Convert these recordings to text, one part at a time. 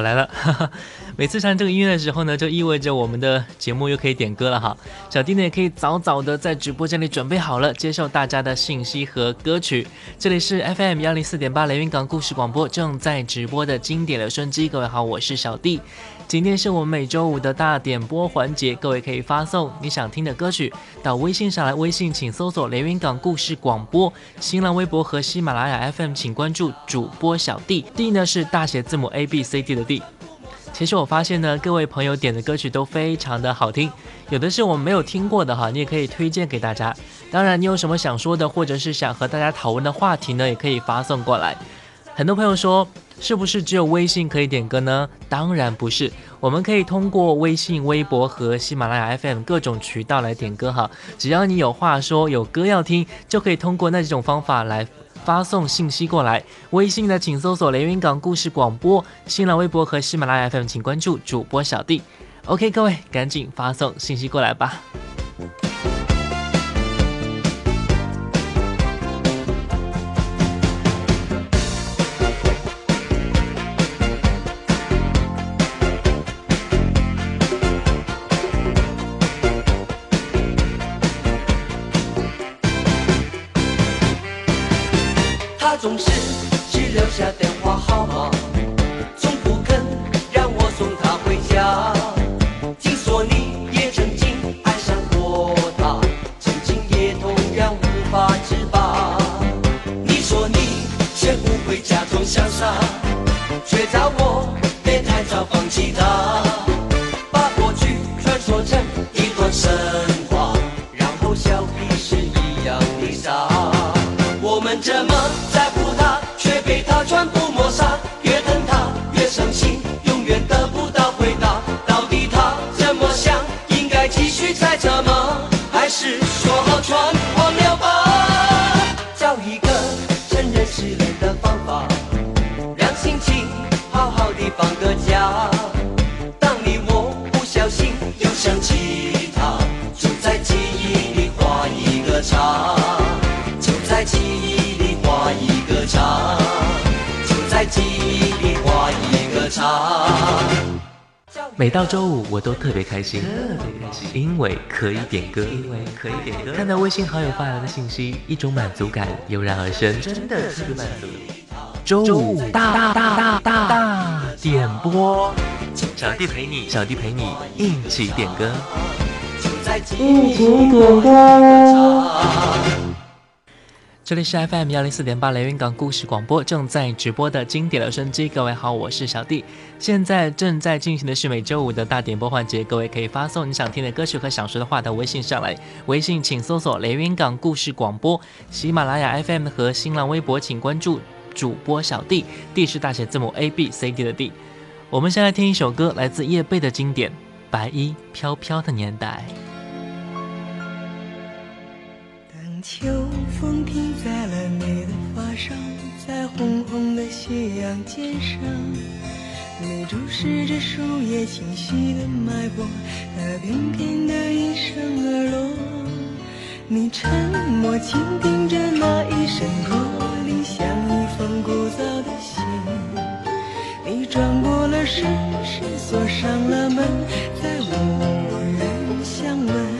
我来了。每次唱这个音乐的时候呢，就意味着我们的节目又可以点歌了哈。小弟呢也可以早早的在直播间里准备好了，接受大家的信息和歌曲。这里是 FM 幺零四点八雷云港故事广播正在直播的经典留声机。各位好，我是小弟。今天是我们每周五的大点播环节，各位可以发送你想听的歌曲到微信上来，微信请搜索雷云港故事广播，新浪微博和喜马拉雅 FM 请关注主播小弟。D 呢是大写字母 A B C D 的 D。其实我发现呢，各位朋友点的歌曲都非常的好听，有的是我们没有听过的哈，你也可以推荐给大家。当然，你有什么想说的，或者是想和大家讨论的话题呢，也可以发送过来。很多朋友说，是不是只有微信可以点歌呢？当然不是，我们可以通过微信、微博和喜马拉雅 FM 各种渠道来点歌哈。只要你有话说，有歌要听，就可以通过那几种方法来。发送信息过来，微信的请搜索“连云港故事广播”，新浪微博和喜马拉雅 FM 请关注主播小弟。OK，各位赶紧发送信息过来吧。总是只留下电话号码，从不肯让我送她回家。听说你也曾经爱上过她，曾经也同样无法自拔。你说你学不会假装潇洒，却叫我别太早放弃她。忘了吧，找一个承认失恋的方法，让心情好好的放个假。当你我不小心又想起他，就在记忆里画一个叉。就在记忆里画一个叉。就在记忆里画一个叉。每到周五，我都特别开心，特别开心，因为可以点歌，因为可以点歌。看到微信好友发来的信息，一种满足感油然而生，真的特别满足。周五大大大大大点播，小弟陪你，小弟陪你一起点歌，一起点歌。这里是 FM 幺零四点八雷云港故事广播正在直播的经典留声机，各位好，我是小弟。现在正在进行的是每周五的大点播环节，各位可以发送你想听的歌曲和想说的话到微信上来，微信请搜索雷云港故事广播，喜马拉雅 FM 和新浪微博请关注主播小弟，D 是大写字母 A B C D 的 D。我们先来听一首歌，来自叶蓓的经典《白衣飘飘的年代》。秋风停在了你的发梢，在红红的夕阳肩上，你注视着树叶清晰的脉搏，它翩翩的应声而落。你沉默倾听着那一声驼铃，像一封古早的信。你转过了身，是锁上了门，再无人相问。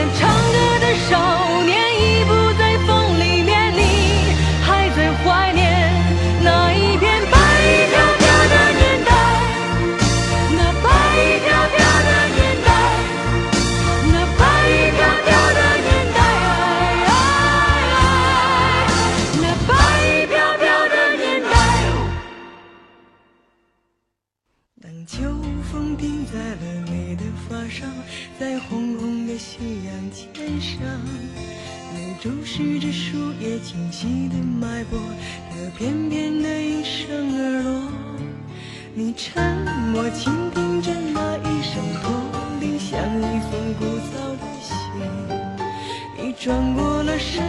那唱歌的少年已不在风里面，你还在怀念那一片白飘飘的年代？那白飘飘的年代？那白飘飘的年代？那白飘飘的年代。当秋风停在了你的发梢，在。上，你注视着树叶清晰的脉搏，它翩翩的一声而落，你沉默倾听着那一声驼铃，像一封古早的信，你转过了身，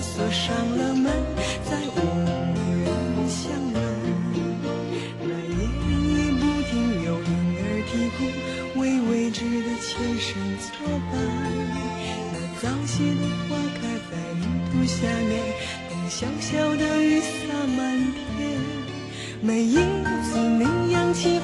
锁上了门。早谢的花开在泥土下面，等小小的雨洒满天。每一次你扬起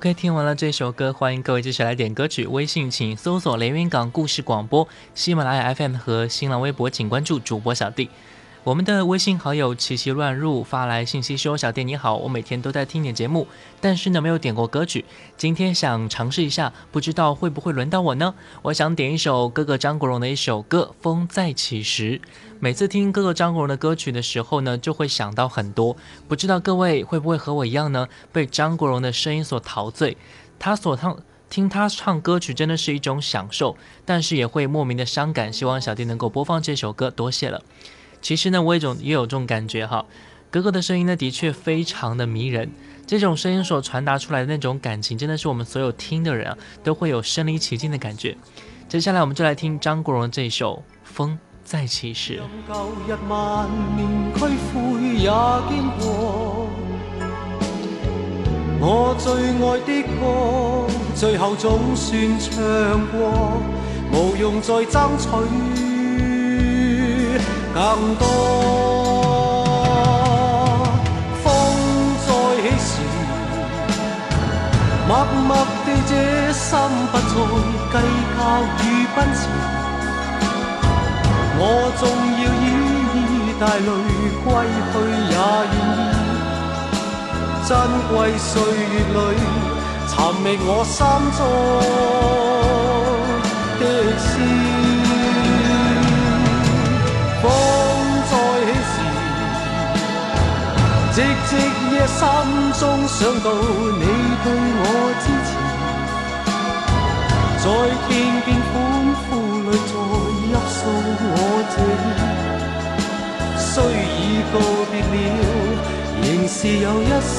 OK，听完了这首歌，欢迎各位继续来点歌曲。微信请搜索“连云港故事广播”，喜马拉雅 FM 和新浪微博请关注主播小弟。我们的微信好友奇奇乱入发来信息说：“小弟你好，我每天都在听你节目，但是呢没有点过歌曲，今天想尝试一下，不知道会不会轮到我呢？我想点一首哥哥张国荣的一首歌《风再起时》。每次听哥哥张国荣的歌曲的时候呢，就会想到很多，不知道各位会不会和我一样呢？被张国荣的声音所陶醉，他所唱听他唱歌曲真的是一种享受，但是也会莫名的伤感。希望小弟能够播放这首歌，多谢了。”其实呢，我也种也有这种感觉哈，哥哥的声音呢，的确非常的迷人。这种声音所传达出来的那种感情，真的是我们所有听的人啊，都会有身临其境的感觉。接下来，我们就来听张国荣这首《风再起时》。我最爱的歌，最后总算唱过，无用再争取。更多风再起时，默默地这心不再计较与奔驰。我纵要依带泪归去也愿意。珍贵岁月里，寻觅我心中的诗。寂寂夜心中想到你对我支持，在天边欢呼里再泣诉我这，虽已告别了，仍是有一丝。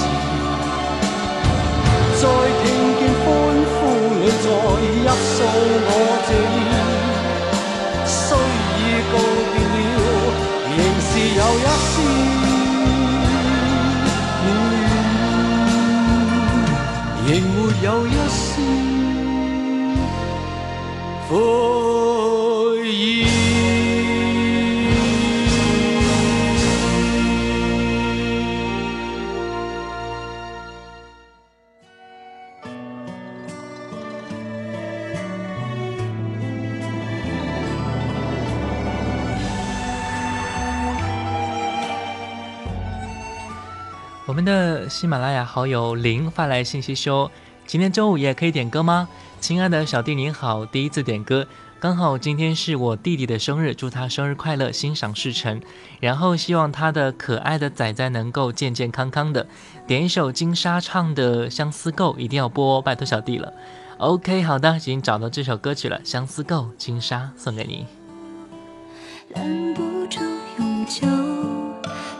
在听见欢呼里再泣。诉我这意，虽已告别了，仍是有一丝，仍没有一丝喜马拉雅好友林发来信息说：“今天周五也可以点歌吗？亲爱的小弟您好，第一次点歌，刚好今天是我弟弟的生日，祝他生日快乐，心想事成。然后希望他的可爱的仔仔能够健健康康的。点一首金莎唱的《相思够》，一定要播哦，拜托小弟了。OK，好的，已经找到这首歌曲了，《相思够》，金莎送给你。拦不住永久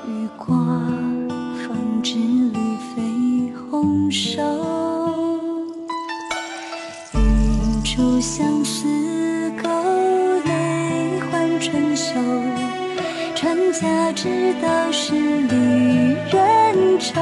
与光。红手，一株相思勾，泪换春秋。传家之道是离人愁。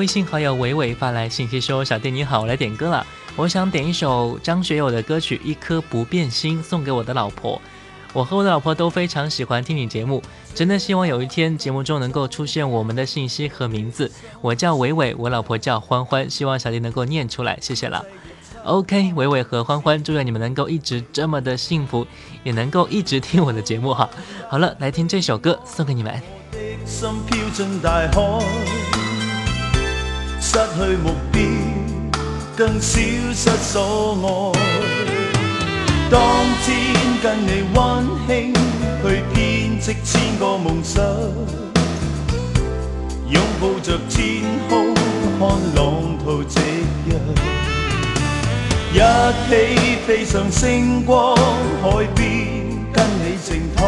微信好友伟伟发来信息说：“小弟你好，我来点歌了。我想点一首张学友的歌曲《一颗不变心》，送给我的老婆。我和我的老婆都非常喜欢听你节目，真的希望有一天节目中能够出现我们的信息和名字。我叫伟伟，我老婆叫欢欢，希望小弟能够念出来，谢谢了。OK，伟伟和欢欢，祝愿你们能够一直这么的幸福，也能够一直听我的节目哈。好了，来听这首歌，送给你们。”失去目标，更消失所爱。当天跟你温馨去编织千个梦想，拥抱着天空看浪涛夕阳，一起飞上星光海边，跟你静躺，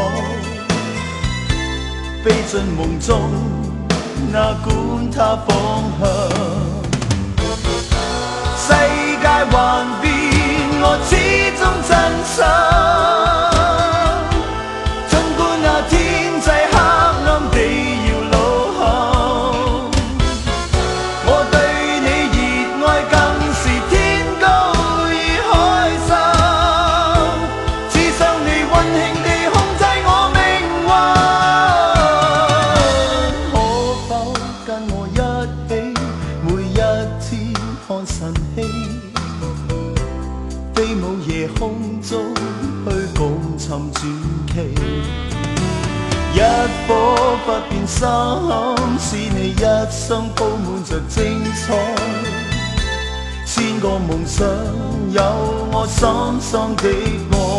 飞进梦中。那管它方向，世界幻变，我始终真心。心，使你一生布满着精彩。千个梦想，有我深深的爱。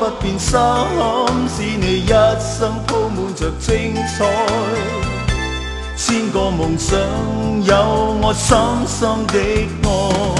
不变心使你一生铺满着精彩，千个梦想有我深深的爱。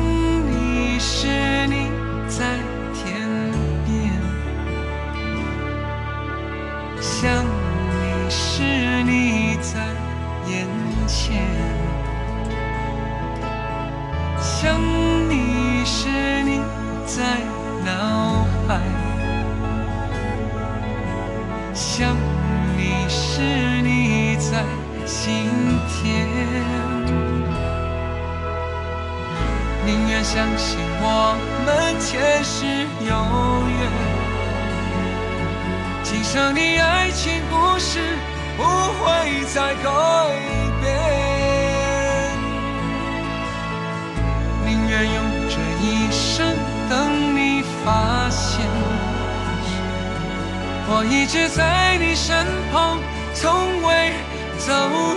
直在你身旁，从未走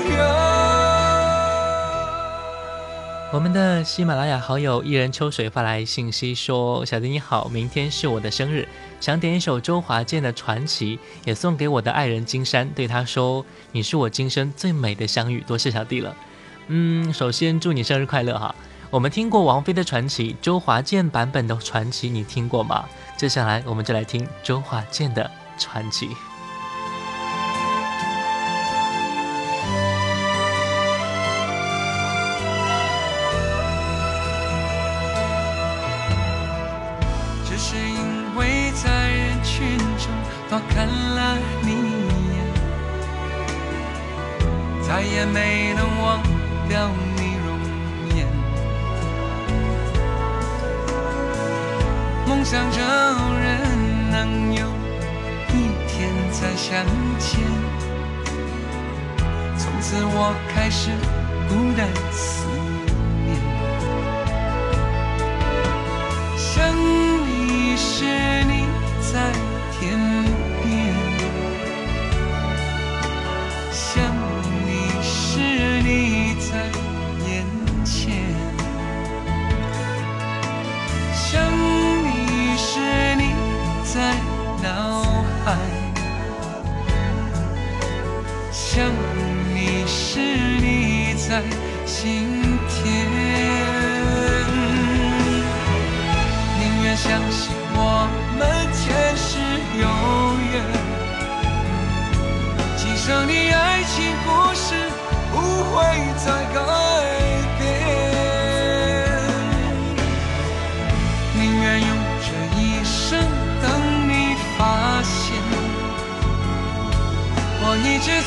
远。我们的喜马拉雅好友一人秋水发来信息说：“小弟你好，明天是我的生日，想点一首周华健的《传奇》，也送给我的爱人金山，对他说你是我今生最美的相遇，多谢小弟了。嗯，首先祝你生日快乐哈。我们听过王菲的《传奇》，周华健版本的《传奇》你听过吗？接下来我们就来听周华健的《传奇》。”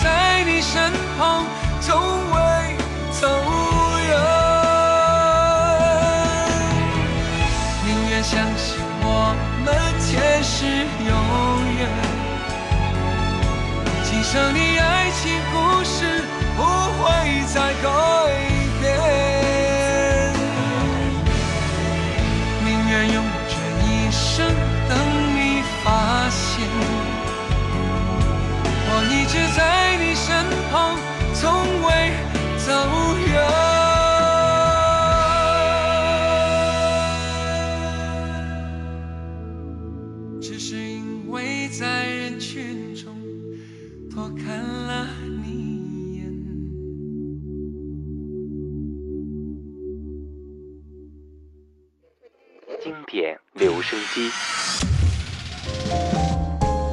在你身旁，从未。走远，宁愿相信我们前世有缘，今生的爱情故事不会再改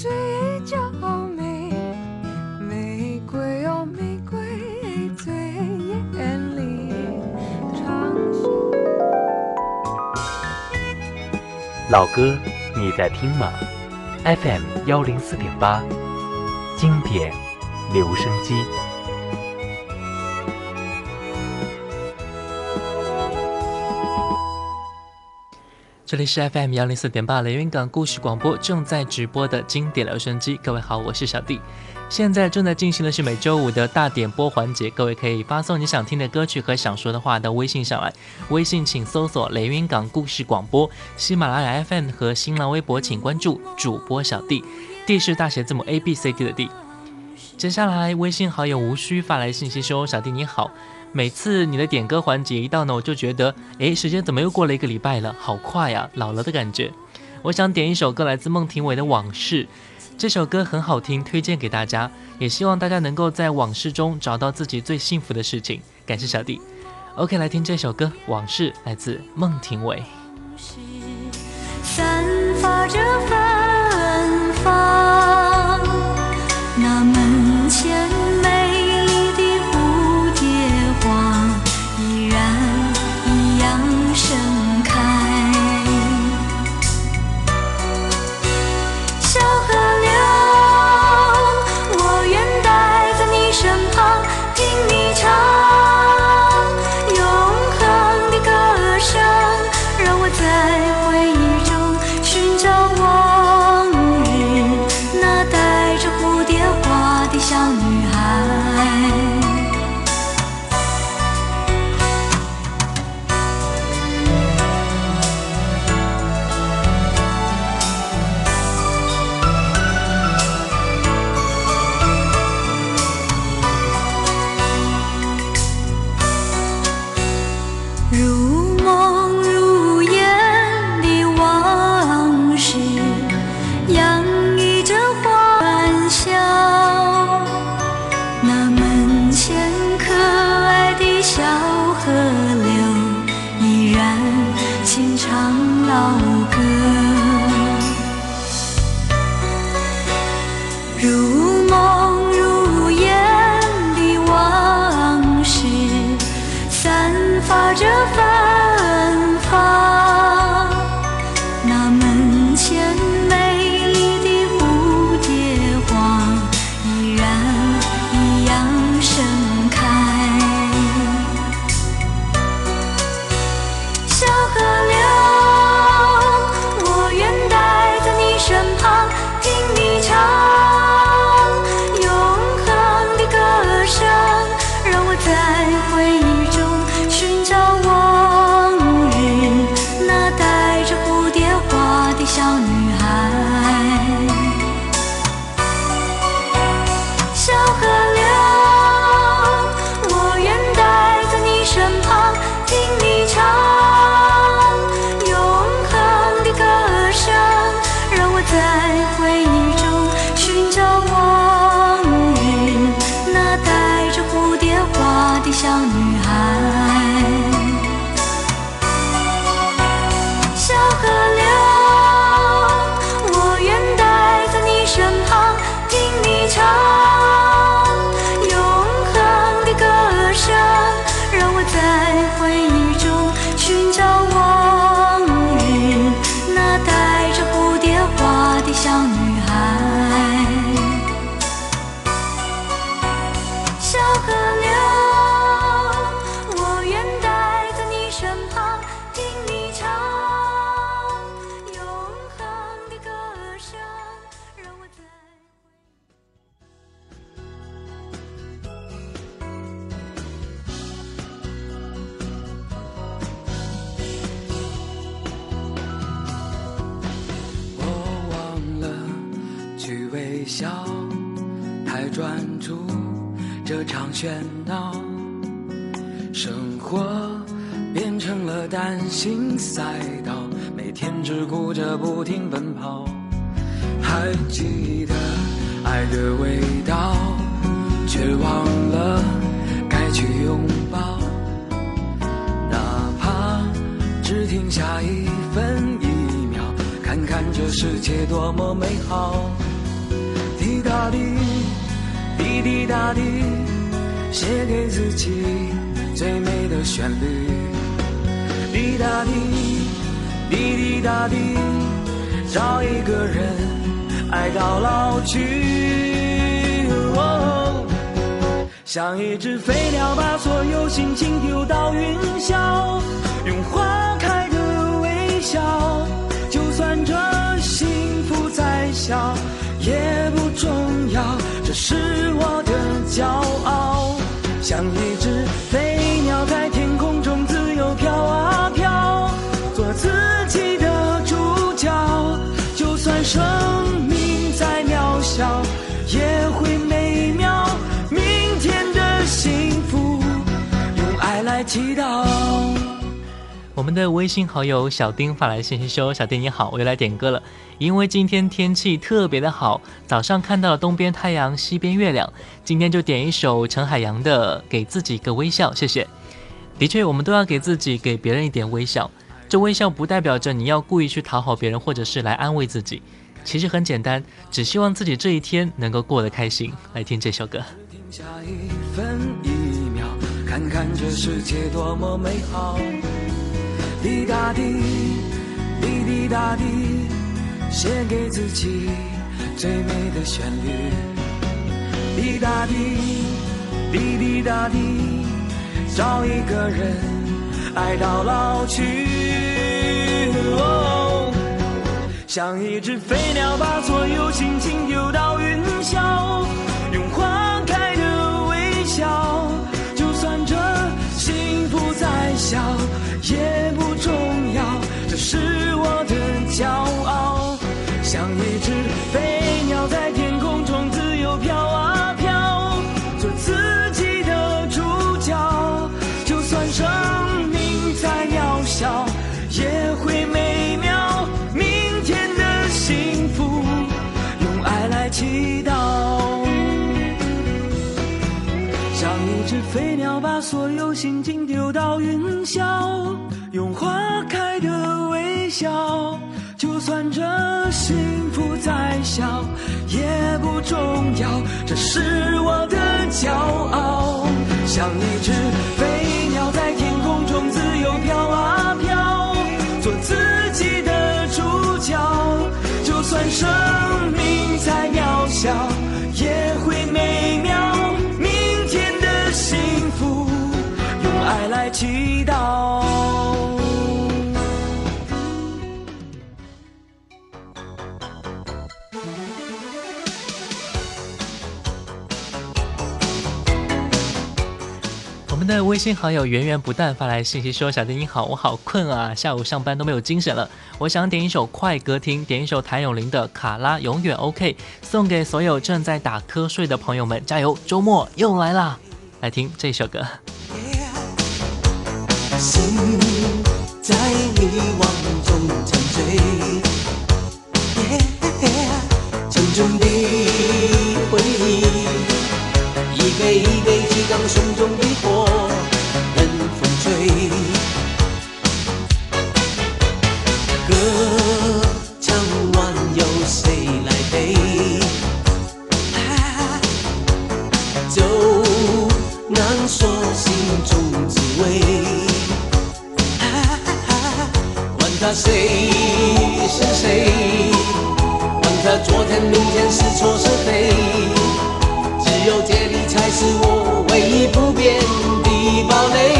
最娇美。玫瑰哦，玫瑰，最艳丽。老歌，你在听吗？FM 幺零四点八，经典留声机。这里是 FM 幺零四点八雷云港故事广播正在直播的经典留声机。各位好，我是小弟。现在正在进行的是每周五的大点播环节，各位可以发送你想听的歌曲和想说的话到微信上来。微信请搜索“雷云港故事广播”，喜马拉雅 FM 和新浪微博请关注主播小弟，D 是大写字母 A B C D 的 D。接下来，微信好友无需发来信息说：“小弟你好，每次你的点歌环节一到呢，我就觉得，哎，时间怎么又过了一个礼拜了？好快呀，老了的感觉。我想点一首歌，来自孟庭苇的《往事》。”这首歌很好听，推荐给大家，也希望大家能够在往事中找到自己最幸福的事情。感谢小弟。OK，来听这首歌《往事》，来自孟庭苇。散发着芬芳，滴答滴，滴滴答滴，找一个人爱到老去。哦像一只飞鸟，把所有心情丢到云霄，用花开的微笑。就算这幸福再小，也不重要，这是我的骄傲。像一只飞祈祷。我们的微信好友小丁发来信息说：“小丁你好，我又来点歌了。因为今天天气特别的好，早上看到了东边太阳，西边月亮，今天就点一首陈海洋的《给自己一个微笑》，谢谢。的确，我们都要给自己、给别人一点微笑。这微笑不代表着你要故意去讨好别人，或者是来安慰自己。其实很简单，只希望自己这一天能够过得开心。来听这首歌。看看这世界多么美好。滴答滴，滴滴答滴，写给自己最美的旋律。滴答滴，滴滴答滴，找一个人爱到老去。哦像一只飞鸟，把所有心情丢到云霄，用花开的微笑。笑，也不重要，这是我的骄傲。像一只飞鸟在天笑，用花开的微。笑。就算这幸福再小，也不重要，这是我的骄傲。微信好友源源不断发来信息说：“小弟你好，我好困啊，下午上班都没有精神了。我想点一首快歌听，点一首谭咏麟的《卡拉永远 OK》，送给所有正在打瞌睡的朋友们，加油！周末又来啦，来听这首歌。心在迷惘中沉醉，沉重的回忆，一杯一杯激荡胸中的难说心中滋味。管他谁是谁，管他昨天明天是错是非，只有接力才是我唯一不变的堡垒。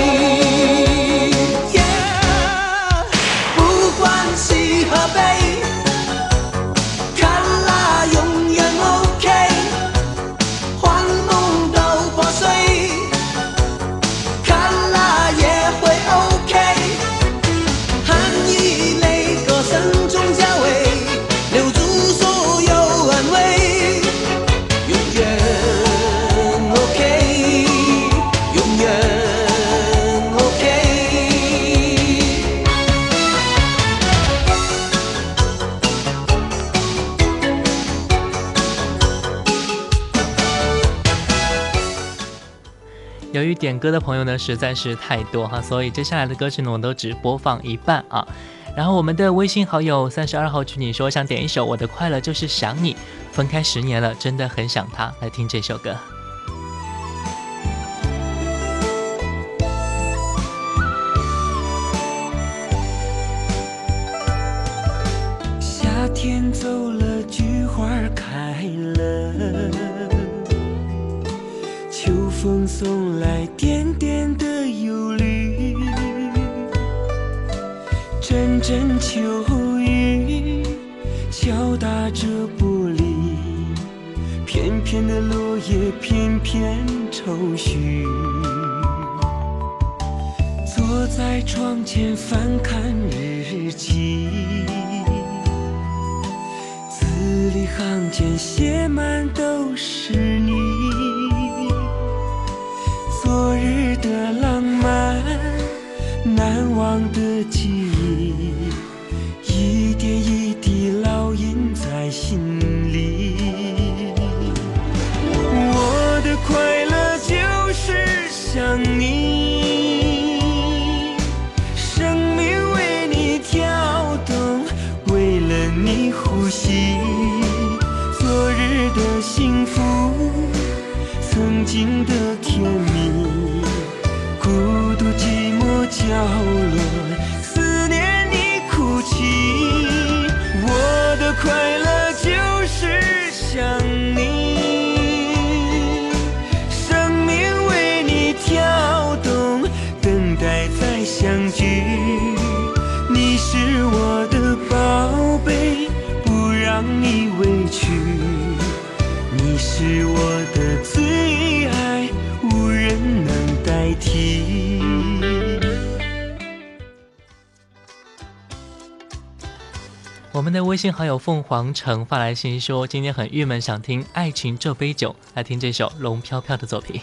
歌的朋友呢实在是太多哈，所以接下来的歌曲呢我都只播放一半啊。然后我们的微信好友三十二号群你说想点一首《我的快乐就是想你》，分开十年了，真的很想他，来听这首歌。风送来点点的忧虑，阵阵秋雨敲打着玻璃，片片的落叶片片愁绪。坐在窗前翻看日记，字里行间写满都是你。昨日的浪漫，难忘的记忆，我们的微信好友凤凰城发来信息说，今天很郁闷，想听《爱情这杯酒》，来听这首龙飘飘的作品。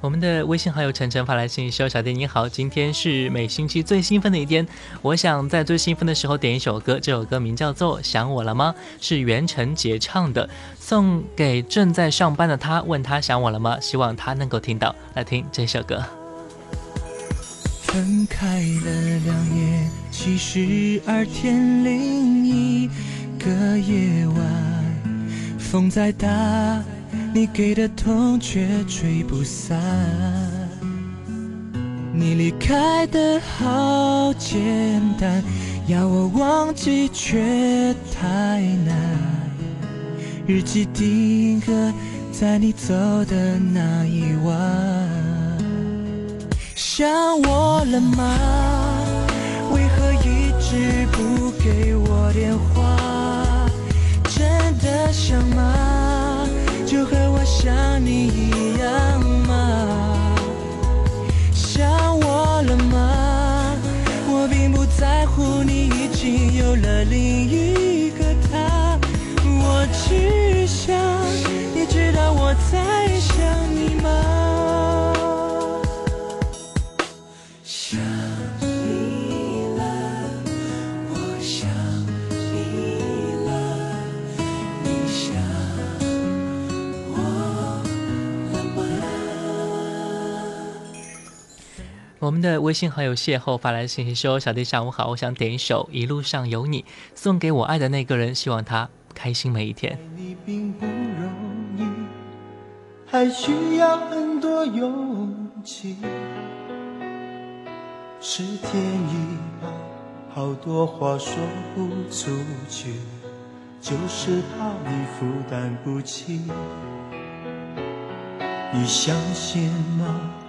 我们的微信好友晨晨发来信息说：“小弟你好，今天是每星期最兴奋的一天，我想在最兴奋的时候点一首歌，这首歌名叫做《想我了吗》，是袁成杰唱的，送给正在上班的他，问他想我了吗？希望他能够听到。来听这首歌。分开了两夜，七十二天另一个夜晚，风再大，你给的痛却吹不散。你离开的好简单，要我忘记却太难。日记定格在你走的那一晚。想我了吗？为何一直不给我电话？真的想吗？就和我想你一样吗？想我了吗？我并不在乎你已经有了另一个他，我只想我们的微信好友邂逅发来信息说：“小弟上午好，我想点一首《一路上有你》，送给我爱的那个人，希望他开心每一天。你并不容易，还需要很多勇气。是天意吧，好多话说不出去，就是怕你负担不起。你相信吗？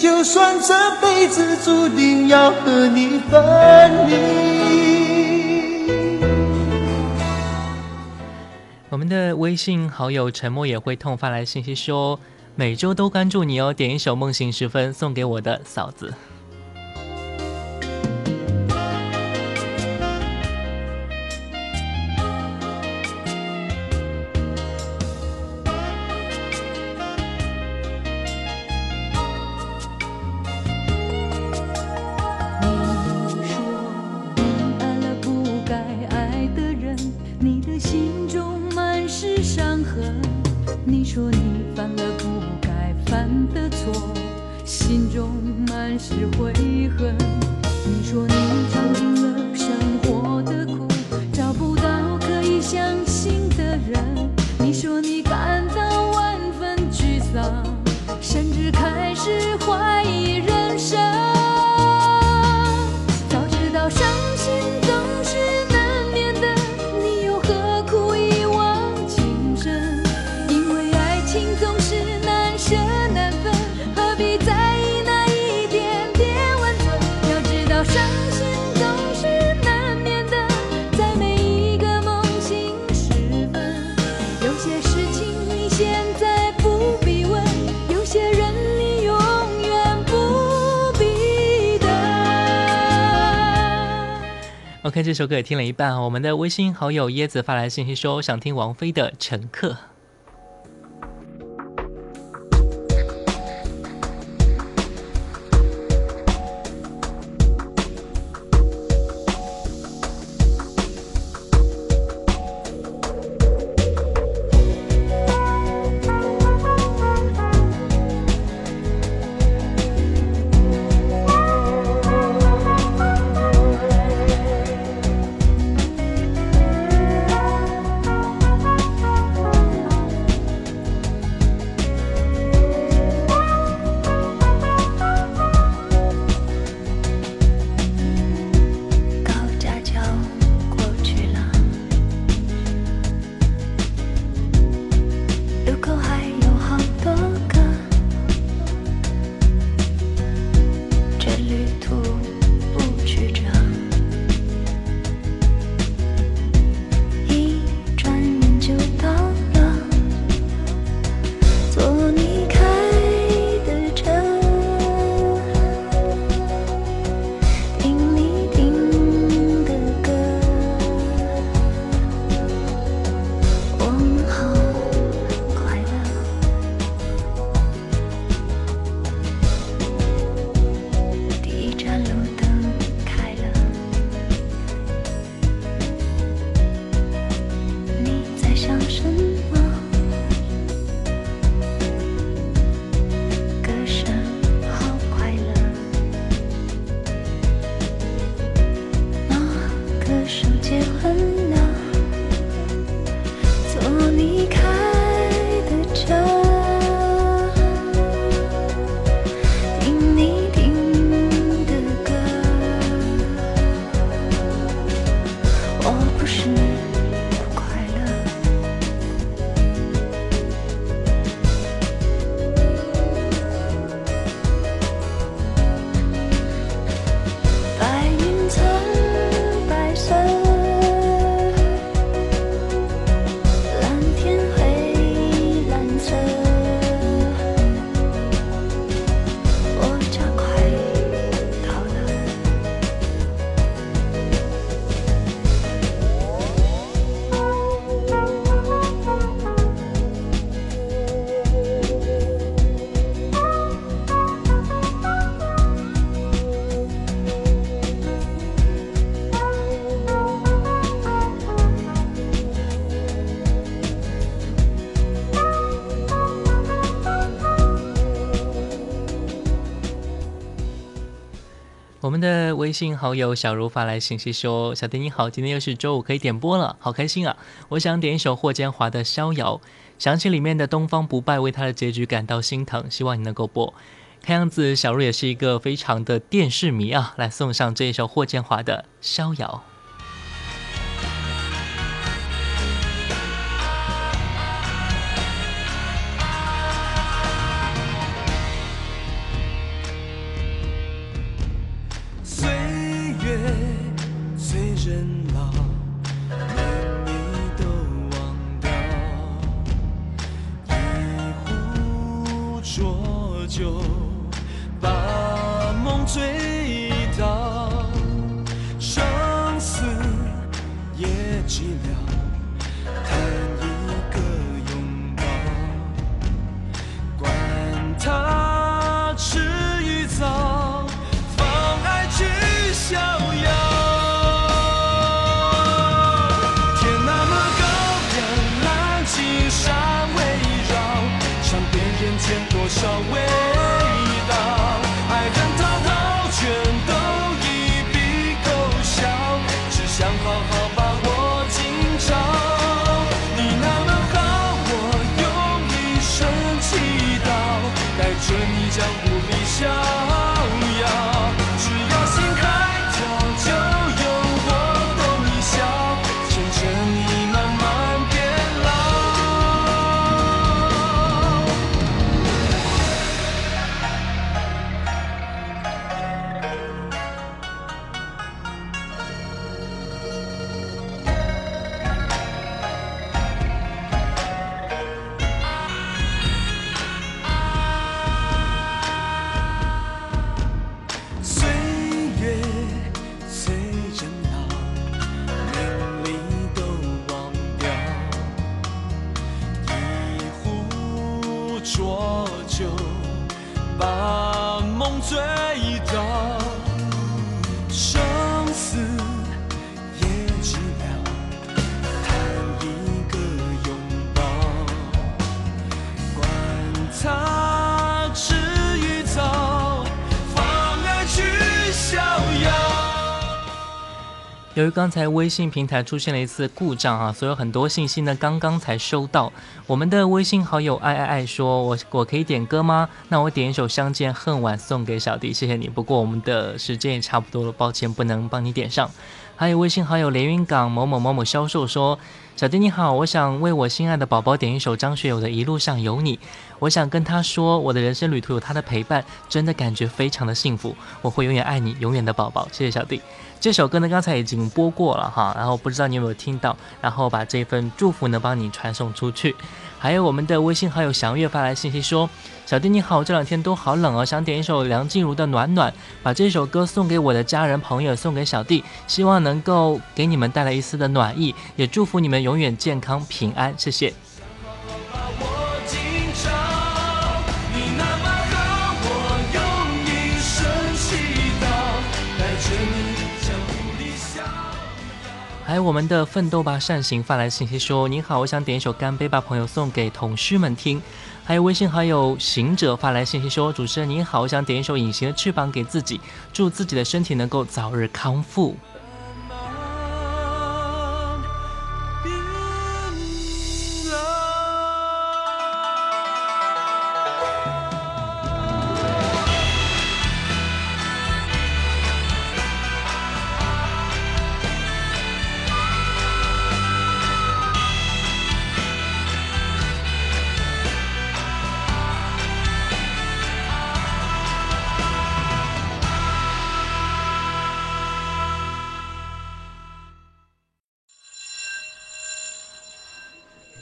就算这辈子注定要和你分离。我们的微信好友沉默也会痛发来信息说，每周都关注你哦，点一首《梦醒时分》送给我的嫂子。说你犯了不该犯的错，心中满是悔。这首歌也听了一半。我们的微信好友椰子发来信息说，想听王菲的《乘客》。微信好友小茹发来信息说：“小丁你好，今天又是周五，可以点播了，好开心啊！我想点一首霍建华的《逍遥》，想起里面的东方不败，为他的结局感到心疼，希望你能够播。看样子小茹也是一个非常的电视迷啊，来送上这一首霍建华的《逍遥》。show. 由于刚才微信平台出现了一次故障啊，所以有很多信息呢刚刚才收到。我们的微信好友爱爱爱说：“我我可以点歌吗？那我点一首《相见恨晚》送给小弟，谢谢你。不过我们的时间也差不多了，抱歉不能帮你点上。”还有微信好友连云港某某某某销售说：“小弟你好，我想为我心爱的宝宝点一首张学友的《一路上有你》，我想跟他说，我的人生旅途有他的陪伴，真的感觉非常的幸福，我会永远爱你，永远的宝宝。”谢谢小弟。这首歌呢，刚才已经播过了哈，然后不知道你有没有听到，然后把这份祝福呢帮你传送出去。还有我们的微信好友祥月发来信息说：“小弟你好，这两天都好冷哦，想点一首梁静茹的《暖暖》，把这首歌送给我的家人朋友，送给小弟，希望能够给你们带来一丝的暖意，也祝福你们永远健康平安，谢谢。”，还有我们的奋斗吧善行发来信息说：“您好，我想点一首《干杯吧朋友》送给同事们听。”还有微信好友行者发来信息说：“主持人您好，我想点一首《隐形的翅膀》给自己，祝自己的身体能够早日康复。”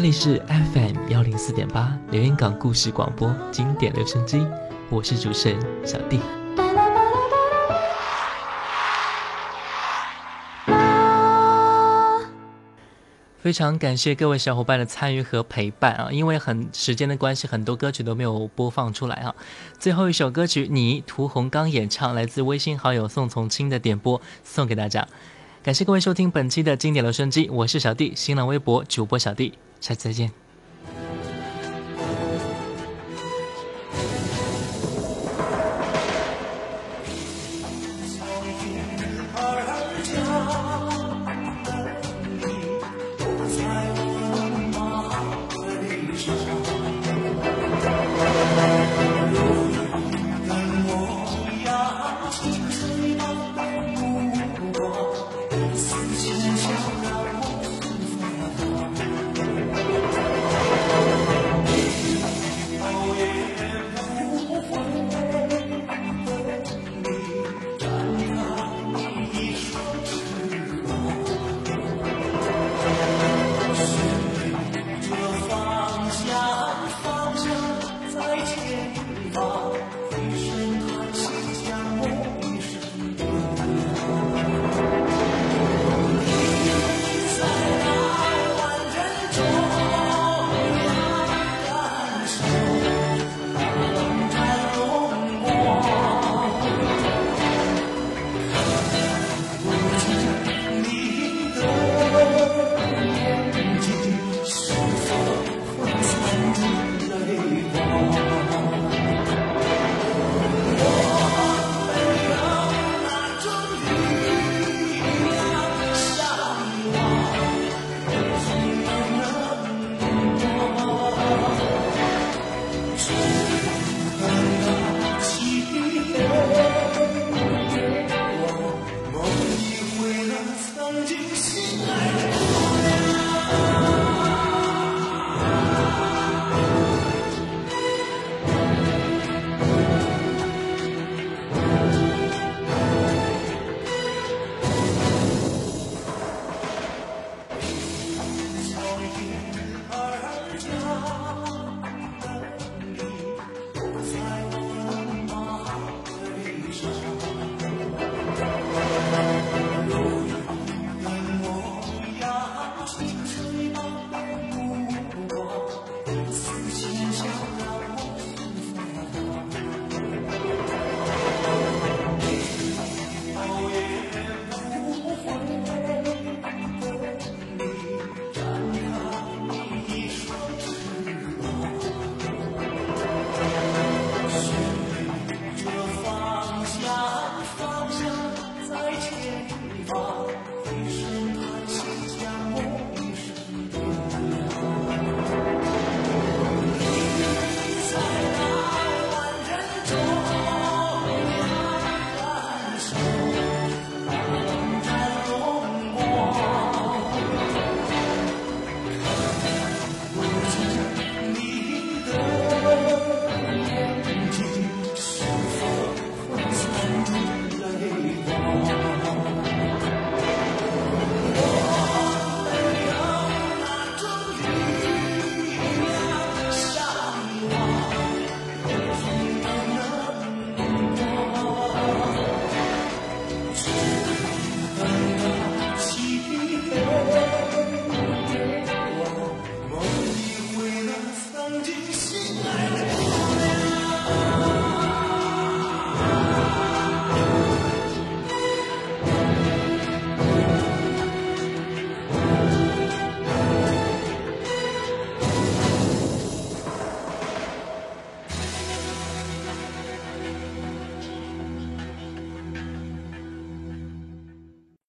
这里是 FM 幺零四点八连云港故事广播经典留声机，我是主持人小弟。非常感谢各位小伙伴的参与和陪伴啊！因为很时间的关系，很多歌曲都没有播放出来啊。最后一首歌曲，你屠洪刚演唱，来自微信好友宋从清的点播，送给大家。感谢各位收听本期的经典留声机，我是小弟，新浪微博主播小弟，下次再见。